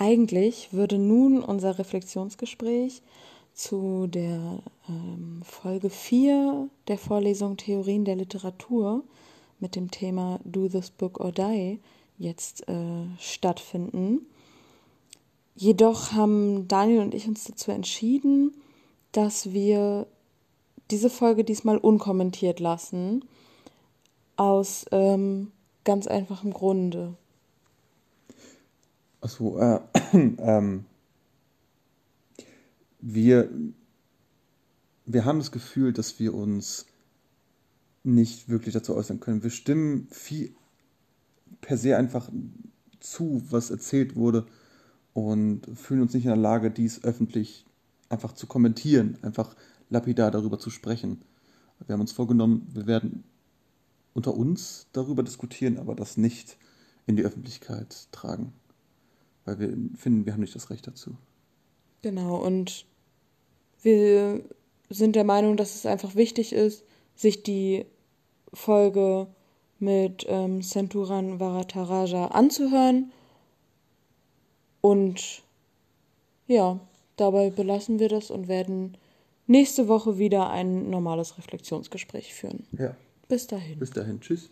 eigentlich würde nun unser Reflexionsgespräch zu der ähm, Folge 4 der Vorlesung Theorien der Literatur mit dem Thema Do This Book or Die jetzt äh, stattfinden. Jedoch haben Daniel und ich uns dazu entschieden, dass wir diese Folge diesmal unkommentiert lassen. Aus ähm, ganz einfachem Grunde. Achso, äh, ähm, wir, wir haben das Gefühl, dass wir uns nicht wirklich dazu äußern können. Wir stimmen viel per se einfach zu, was erzählt wurde und fühlen uns nicht in der Lage, dies öffentlich einfach zu kommentieren, einfach lapidar darüber zu sprechen. Wir haben uns vorgenommen, wir werden unter uns darüber diskutieren, aber das nicht in die Öffentlichkeit tragen, weil wir finden, wir haben nicht das Recht dazu. Genau, und wir sind der Meinung, dass es einfach wichtig ist, sich die Folge mit ähm, Senturan Varataraja anzuhören. Und ja, dabei belassen wir das und werden nächste Woche wieder ein normales Reflexionsgespräch führen. Ja. Bis dahin. Bis dahin. Tschüss.